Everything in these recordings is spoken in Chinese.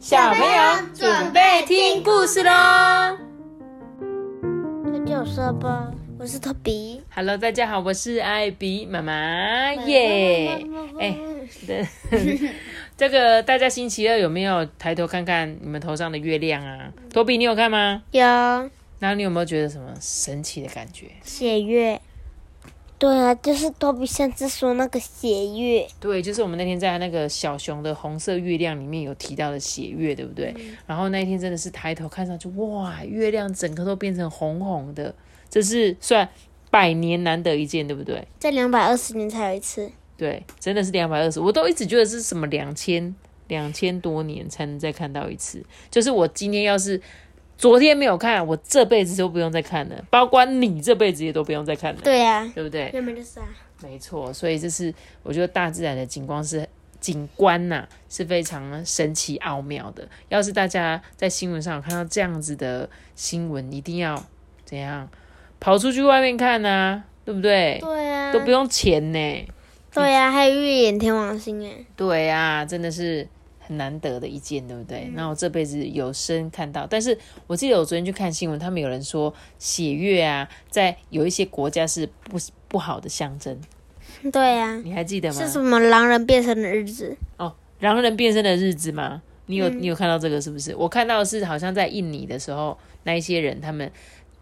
小朋友准备听故事喽这就是吧，我是托比。！Hello，大家好，我是艾比妈妈耶。哎，对，这个大家星期二有没有抬头看看你们头上的月亮啊？托比，你有看吗？有然后你有没有觉得什么神奇的感觉？血月。对啊，就是托比上次说那个血月。对，就是我们那天在那个小熊的红色月亮里面有提到的血月，对不对？然后那一天真的是抬头看上去，哇，月亮整个都变成红红的，这是算百年难得一见，对不对？在两百二十年才有一次。对，真的是两百二十，我都一直觉得是什么两千两千多年才能再看到一次。就是我今天要是昨天没有看，我这辈子都不用再看了，包括你这辈子也都不用再看了，对啊，对不对？就是啊。没错，所以这是我觉得大自然的景观是景观呐、是非常神奇奥妙的。要是大家在新闻上有看到这样子的新闻，一定要怎样跑出去外面看呐、对不对？对啊，都不用钱呢。对啊，还有月眼天王星哎。对呀、真的是很难得的一件，对不对？那、我这辈子有生看到，但是我记得我昨天去看新闻，他们有人说血月啊，在有一些国家是不不好的象征，对啊，你还记得吗？是什么狼人变身的日子？哦，狼人变身的日子吗？你有、你有看到这个是不是？我看到的是好像在印尼的时候，那一些人他们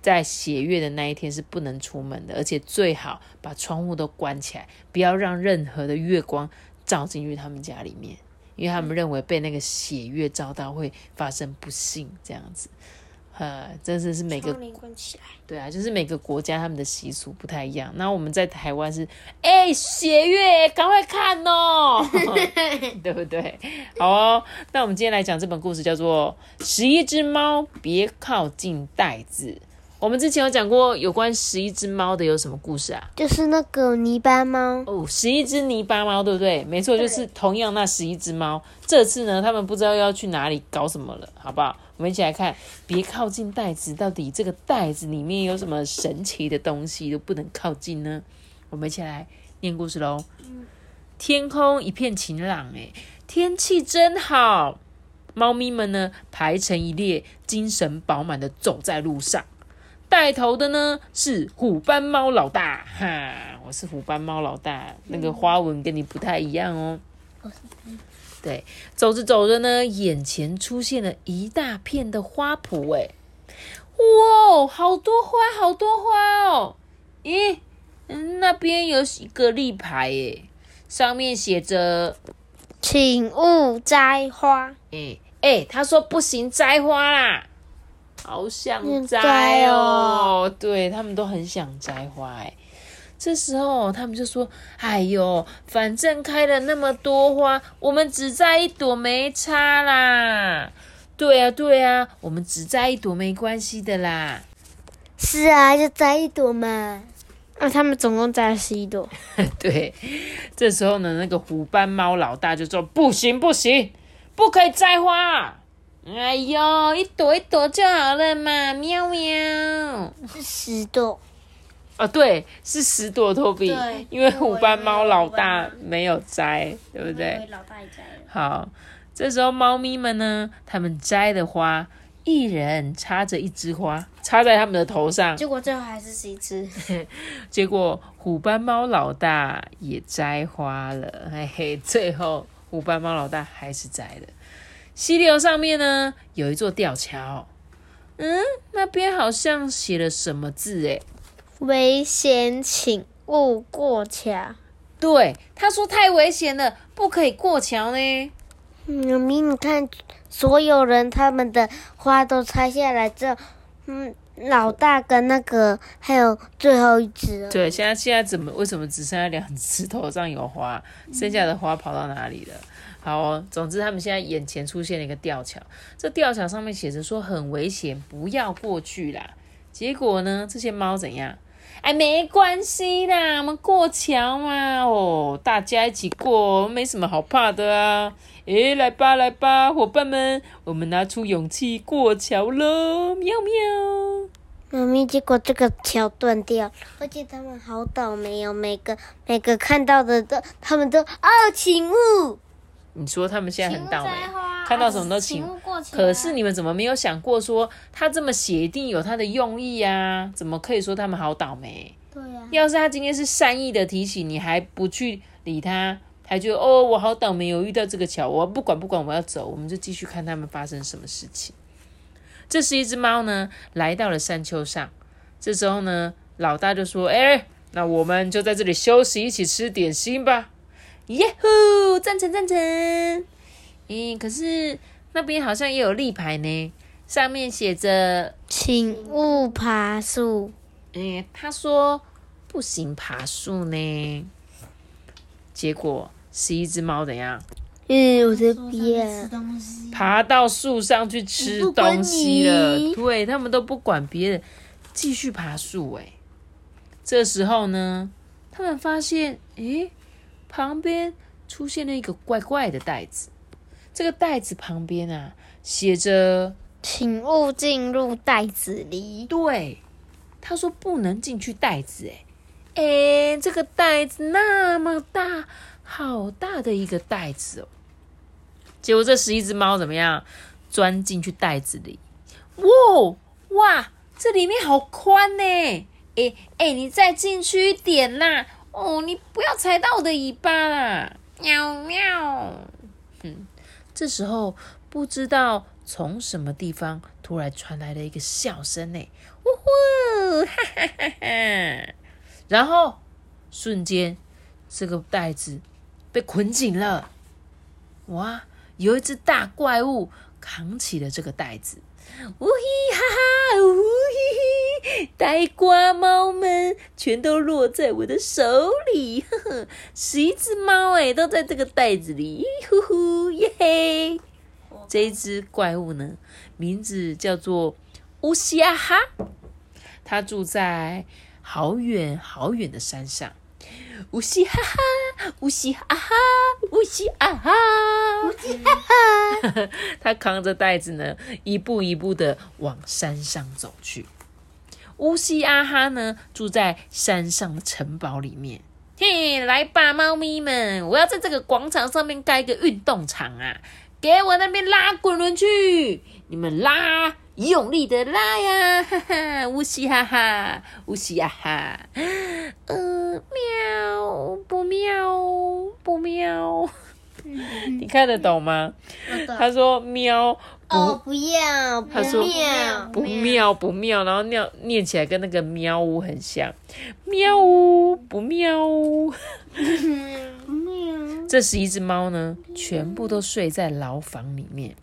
在血月的那一天是不能出门的，而且最好把窗户都关起来，不要让任何的月光照进去他们家里面，因为他们认为被那个血月照到会发生不幸这样子。呃，真的是每个。对啊，就是每个国家他们的习俗不太一样。那我们在台湾是，哎、血月，赶快看哦，对不对？好哦，那我们今天来讲这本故事，叫做《十一只猫别靠近袋子》。我们之前有讲过有关十一只猫的有什么故事啊？就是那个泥巴猫。哦，十一只泥巴猫，对不对？没错，就是同样那十一只猫。这次呢，他们不知道要去哪里搞什么了，好不好？我们一起来看，别靠近袋子，到底这个袋子里面有什么神奇的东西都不能靠近呢？我们一起来念故事喽。天空一片晴朗，诶，天气真好。猫咪们呢排成一列，精神饱满的走在路上。带头的呢是虎斑猫老大，哈，我是虎斑猫老大，那个花纹跟你不太一样哦。对，走着走着呢，眼前出现了一大片的花圃，哎，哇，好多花，好多花哦！咦，嗯那边有一个立牌，哎，上面写着，请勿摘花。哎哎，他说不行摘花啦，好想嗯摘摘哦，哦对他们都很想摘花，哎。这时候他们就说：“哎呦，反正开了那么多花，我们只摘一朵没差啦。”对啊，对啊，我们只摘一朵没关系的啦。是啊，就摘一朵嘛。那、他们总共摘了十一朵。对，这时候呢，那个虎斑猫老大就说：“不行，不行，不可以摘花。”哎呦，一朵一朵就好了嘛，喵喵。是十朵。哦，对，是十朵托比对，因为虎斑猫老大没有摘，对不对？老大也摘了。好，这时候猫咪们呢，它们摘的花，一人插着一枝花，插在他们的头上。结果最后还是十一只。结果虎斑猫老大也摘花了，嘿嘿，最后虎斑猫老大还是摘了。溪流上面呢，有一座吊桥，嗯，那边好像写了什么字诶。危险，请勿过桥。对，他说太危险了，不可以过桥呢。嗯，明，你看，所有人他们的花都拆下来之后，嗯，老大跟那个还有最后一只，对，现在现在怎么为什么只剩下两只头上有花，剩下的花跑到哪里了？好哦，总之他们现在眼前出现了一个吊桥，这吊桥上面写着说很危险，不要过去啦。结果呢，这些猫怎样？哎，没关系啦，我们过桥嘛，哦，大家一起过，没什么好怕的啊。诶，来吧，来吧，伙伴们，我们拿出勇气过桥喽！喵喵。妈咪，结果这个桥断掉，而且他们好倒霉哦，每个每个看到的都，他们都哦，请勿，你说他们现在很倒霉？看到什么都请请勿过期啊可是你们怎么没有想过说他这么写一定有他的用意啊？怎么可以说他们好倒霉？对呀、要是他今天是善意的提醒，你还不去理他，还觉得哦我好倒霉，我遇到这个桥，我不管不管，我要走，我们就继续看他们发生什么事情。这是一只猫呢，来到了山丘上。这时候呢，老大就说：“哎，那我们就在这里休息，一起吃点心吧。”耶呼，赞成赞成。嗯，可是那边好像也有立牌呢，上面写着请勿爬树。哎，他说不行爬树呢。结果是一只猫怎样嗯，我的边。东西，爬到树上去吃东西了？对他们都不管别人，继续爬树。哎，这时候呢，他们发现，诶，旁边出现了一个怪怪的袋子。这个袋子旁边啊，写着请勿进入袋子里。对，他说不能进去袋子，哎，哎，这个袋子那么大，好大的一个袋子哦。结果这十一只猫怎么样？钻进去袋子里，哇哇，这里面好宽呢！哎哎，你再进去一点啦！哦，你不要踩到我的尾巴啦！喵喵。嗯，这时候不知道从什么地方突然传来了一个笑声呢，呜呼，哈哈哈哈！然后瞬间这个袋子被捆紧了，哇！有一只大怪物扛起了这个袋子，呜嘿哈哈，呜嘿嘿，呆瓜猫们全都落在我的手里，呵呵，十一只猫哎，都在这个袋子里，呼呼耶嘿！这一只怪物呢，名字叫做乌西亚哈，它住在好远好远的山上。乌西哈哈，乌西哈哈，乌西啊哈，乌西哈哈。他扛着袋子呢，一步一步的往山上走去。乌西啊哈呢，住在山上的城堡里面。嘿，来吧，猫咪们！我要在这个广场上面盖一个运动场啊！给我那边拉滚轮去！你们拉，用力的拉呀！哈哈，呜西哈哈，呜西呀哈。呃，喵，不喵，不喵。你看得懂吗？他说喵，不哦，不要，不他说要，不妙不妙，然后念念起来跟那个喵呜很像，喵呜不喵呜。这十一只猫呢，全部都睡在牢房里面。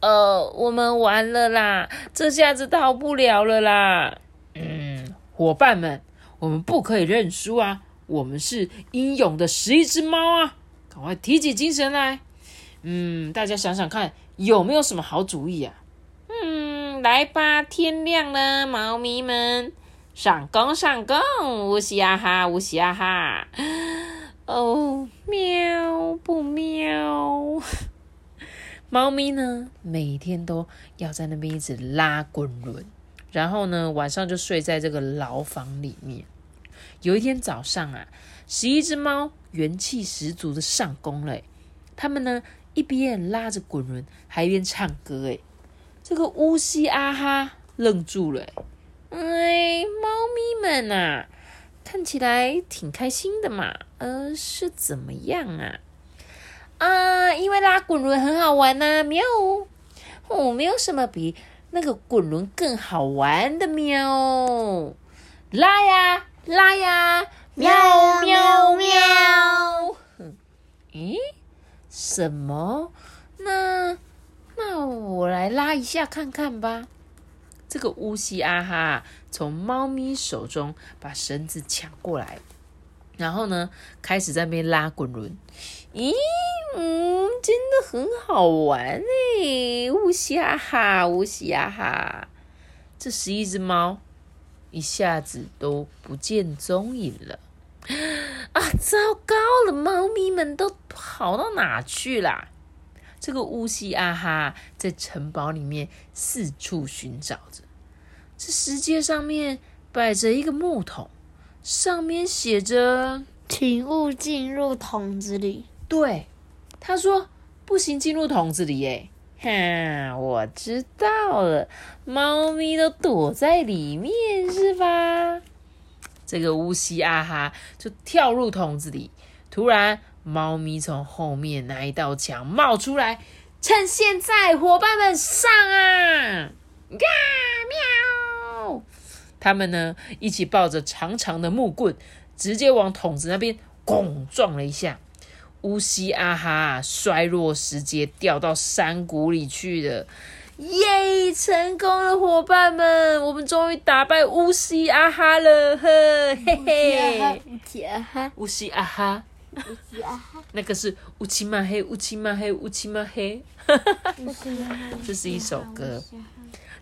呃，我们完了啦，这下子逃不了了啦。嗯，伙伴们，我们不可以认输啊！我们是英勇的十一只猫啊！赶快提起精神来。嗯，大家想想看，有没有什么好主意啊？嗯，来吧，天亮了，猫咪们，上工上工，乌西啊哈，乌西啊哈。哦，喵不喵？猫咪呢，每天都要在那边一直拉滚轮，然后呢，晚上就睡在这个牢房里面。有一天早上啊，十一只猫元气十足的上工了欸，它们呢一边拉着滚轮，还一边唱歌。哎，这个乌西啊哈愣住了欸。哎，猫咪们啊，看起来挺开心的嘛。呃，是怎么样啊？啊，因为拉滚轮很好玩呐、喵！哦，没有什么比那个滚轮更好玩的喵！拉呀拉呀，喵喵喵！咦，什么？那那我来拉一下看看吧。这个乌西啊哈从猫咪手中把绳子抢过来，然后呢，开始在那边拉滚轮。咦，嗯，真的很好玩哎！乌西啊哈，乌西啊哈，这十一只猫一下子都不见踪影了。啊，糟糕了，猫咪们都跑到哪去啦？这个乌西啊哈在城堡里面四处寻找着。这石阶上面摆着一个木桶，上面写着请勿进入桶子里。对，他说不行进入桶子里耶。哈，我知道了，猫咪都躲在里面是吧？这个乌西阿哈就跳入桶子里，突然猫咪从后面那一道墙冒出来，趁现在，伙伴们上啊！嘎喵！他们呢一起抱着长长的木棍，直接往桶子那边拱撞了一下。乌西阿哈衰弱时节掉到山谷里去了，耶！成功了，伙伴们，我们终于打败乌西阿哈了，呵嘿嘿。乌西阿哈，乌西阿哈，乌西阿哈，那个是乌漆嘛黑，乌漆嘛黑，乌漆嘛黑。乌西阿哈。这是一首歌。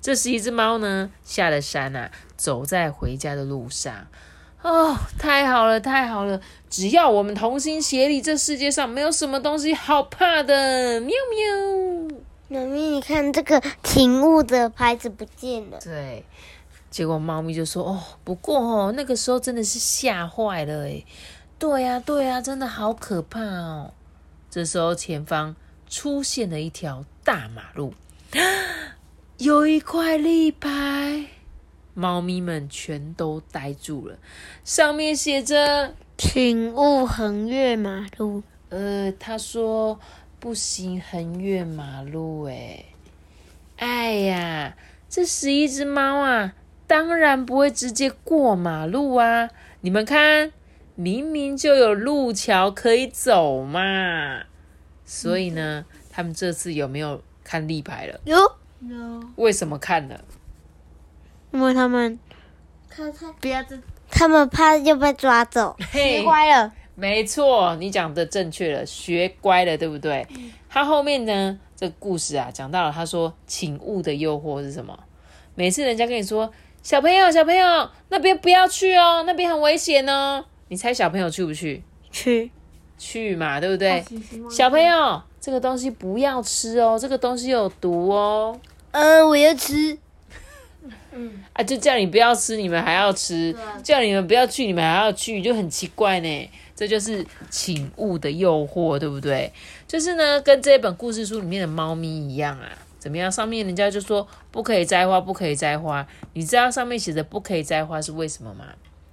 这是一只猫呢，下了山啊，走在回家的路上。哦，太好了，太好了！只要我们同心协力，这世界上没有什么东西好怕的。喵喵！妈咪，你看这个停物的牌子不见了。对，结果猫咪就说：“哦，不过哦，那个时候真的是吓坏了诶。对呀，对呀，真的好可怕哦。”这时候前方出现了一条大马路，有一块立牌。猫咪们全都呆住了，上面写着“请勿横越马路”。呃，他说不行横越马路，哎，哎呀，这十一只猫啊，当然不会直接过马路啊！你们看，明明就有路桥可以走嘛。所以呢，他们这次有没有看立牌了？有，有。为什么看了？因为他们他他，不要这，他们怕又被抓走，嘿学乖了。没错，你讲的正确了，学乖了，对不对？他后面呢，这个故事啊，讲到了，他说“请勿的诱惑”是什么？每次人家跟你说“小朋友，小朋友，那边不要去哦，那边很危险哦”，你猜小朋友去不去？去，去嘛，对不对？小朋友，这个东西不要吃哦，这个东西有毒哦。嗯，我要吃。嗯，啊，就叫你不要吃，你们还要吃；啊叫你们不要去，你们还要去，就很奇怪呢。这就是请勿的诱惑，对不对？就是呢，跟这本故事书里面的猫咪一样啊。怎么样？上面人家就说不可以摘花，不可以摘花。你知道上面写着不可以摘花是为什么吗？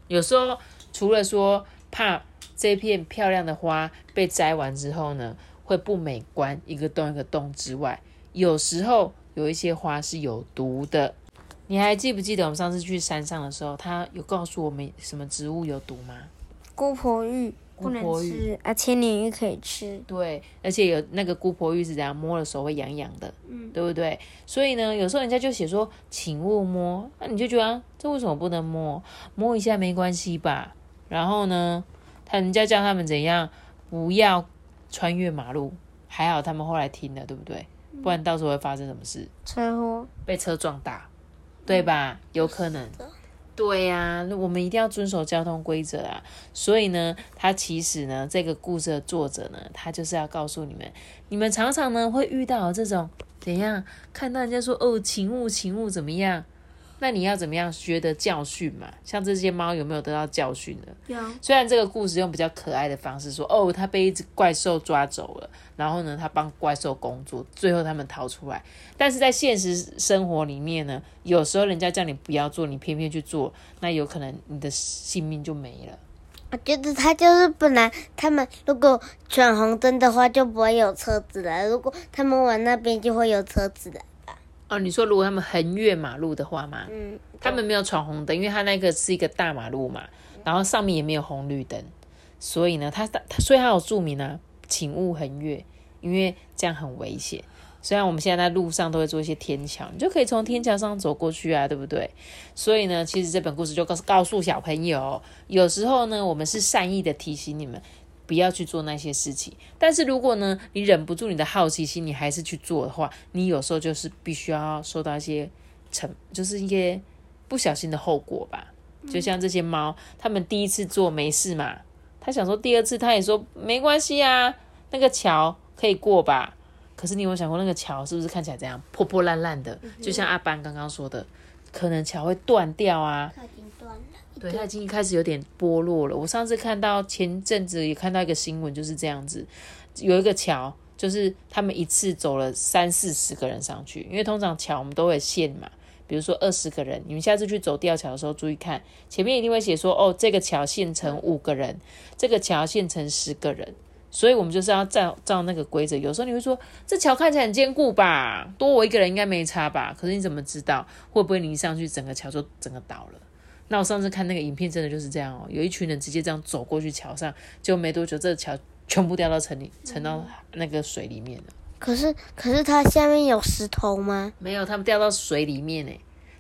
有时候除了说怕这片漂亮的花被摘完之后呢，会不美观，一个洞一个洞之外，有时候有一些花是有毒的。你还记不记得我们上次去山上的时候，他有告诉我们什么植物有毒吗？姑婆芋不能吃啊，千年芋可以吃。对，而且有那个姑婆芋是怎样摸了手会痒痒的，嗯，对不对？所以呢，有时候人家就写说请勿摸，那你就觉得、啊、这为什么不能摸？摸一下没关系吧？然后呢，他人家叫他们怎样不要穿越马路，还好他们后来听了，对不对？不然到时候会发生什么事？车祸，被车撞大，对吧？有可能。对呀、那我们一定要遵守交通规则啊！所以呢，他其实呢，这个故事的作者呢，他就是要告诉你们，你们常常呢会遇到这种怎样，看到人家说哦，请勿请勿怎么样，那你要怎么样学得教训嘛？像这些猫有没有得到教训呢？有，虽然这个故事用比较可爱的方式说，哦，它被一只怪兽抓走了，然后呢，它帮怪兽工作，最后他们逃出来。但是在现实生活里面呢，有时候人家叫你不要做，你偏偏去做，那有可能你的性命就没了。我觉得他就是本来他们如果闯红灯的话，就不会有车子了；如果他们往那边，就会有车子了。哦，你说如果他们横越马路的话吗？嗯，他们没有闯红灯，因为他那个是一个大马路嘛，然后上面也没有红绿灯，所以呢，他他所以他有注明啊，请勿横越，因为这样很危险。虽然我们现在在路上都会做一些天桥，你就可以从天桥上走过去啊，对不对？所以呢，其实这本故事就告诉告诉小朋友，有时候呢，我们是善意的提醒你们不要去做那些事情。但是如果呢，你忍不住你的好奇心，你还是去做的话，你有时候就是必须要受到一些惩，就是一些不小心的后果吧。就像这些猫，他们第一次做没事嘛，他想说第二次，他也说没关系啊，那个桥可以过吧。可是你有想过，那个桥是不是看起来这样破破烂烂的？就像阿班刚刚说的，可能桥会断掉啊。它已经断了。对，它已经开始有点剥落了。我上次看到前阵子也看到一个新闻，就是这样子，有一个桥就是他们一次走了三四十个人上去，因为通常桥我们都会限嘛，比如说二十个人，你们下次去走吊桥的时候注意看，前面一定会写说，哦，这个桥限成五个人，这个桥限成十个人，所以我们就是要照照那个规则。有时候你会说，这桥看起来很坚固吧，多我一个人应该没差吧？可是你怎么知道会不会你一上去整个桥就整个倒了？那我上次看那个影片，真的就是这样哦，有一群人直接这样走过去桥上，就没多久，这个桥全部掉到城里，沉到那个水里面了。可是可是它下面有石头吗？没有，他们掉到水里面呢。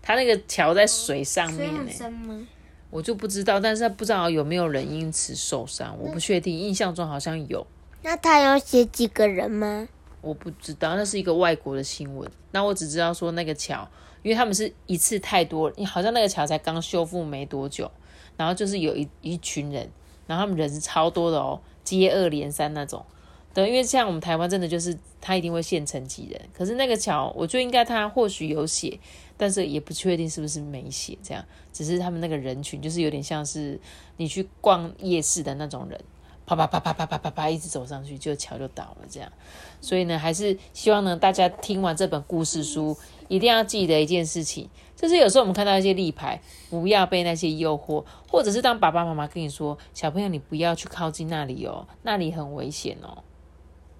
它那个桥在水上面呢？我就不知道，但是不知道有没有人因此受伤，我不确定，印象中好像有，那他有写几个人吗？我不知道，那是一个外国的新闻。那我只知道说那个桥，因为他们是一次太多，你好像那个桥才刚修复没多久，然后就是有一一群人，然后他们人是超多的哦，接二连三那种。对，因为像我们台湾真的就是他一定会现成几人，可是那个桥，我觉得应该他或许有写，但是也不确定是不是没写，这样只是他们那个人群就是有点像是你去逛夜市的那种人，啪啪啪啪啪啪啪啪一直走上去，就桥就倒了这样。所以呢，还是希望呢大家听完这本故事书，一定要记得一件事情，就是有时候我们看到一些立牌，不要被那些诱惑，或者是当爸爸妈妈跟你说，小朋友你不要去靠近那里哦，那里很危险哦。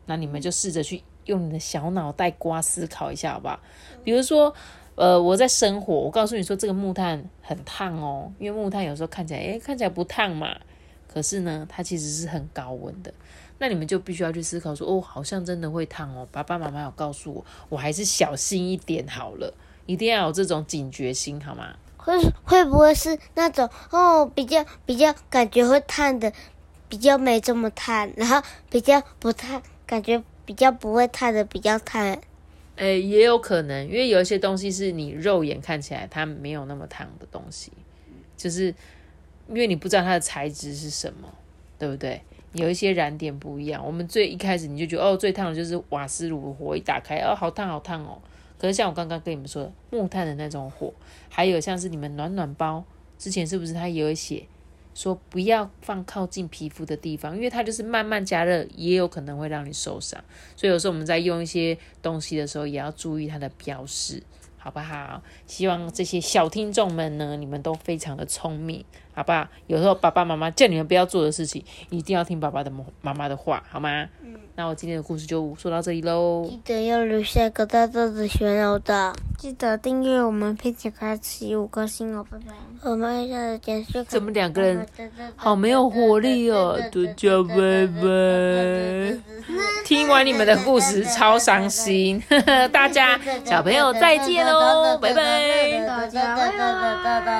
那你们就试着去用你的小脑袋瓜思考一下，好不好？比如说，呃，我在生火，我告诉你说这个木炭很烫哦，因为木炭有时候看起来，诶，看起来不烫嘛，可是呢，它其实是很高温的。那你们就必须要去思考说，哦，好像真的会烫哦。爸爸妈妈有告诉我，我还是小心一点好了，一定要有这种警觉心，好吗？会会不会是那种哦比较比较感觉会烫的，比较没这么烫，然后比较不烫，感觉比较不会烫的比较烫。诶，也有可能，因为有一些东西是你肉眼看起来它没有那么烫的东西，就是因为你不知道它的材质是什么，对不对？有一些燃点不一样。我们最一开始你就觉得哦，最烫的就是瓦斯炉火一打开，哦，好烫好烫哦。可是像我刚刚跟你们说的木炭的那种火，还有像是你们暖暖包，之前是不是它也有写说不要放靠近皮肤的地方，因为它就是慢慢加热，也有可能会让你受伤。所以有时候我们在用一些东西的时候，也要注意它的标识，好不好？希望这些小听众们呢，你们都非常的聪明，好不好？有时候爸爸妈妈叫你们不要做的事情，一定要听爸爸的妈妈的话，好吗？嗯。那我今天的故事就说到这里喽。记得要留下个大大的旋钮的，记得订阅我们，佩奇开启五颗星哦，拜拜。我们下次见。怎么两个人好没有活力哦？大家拜拜。听完你们的故事超伤心，大家小朋友再见喽，拜拜。大家拜拜。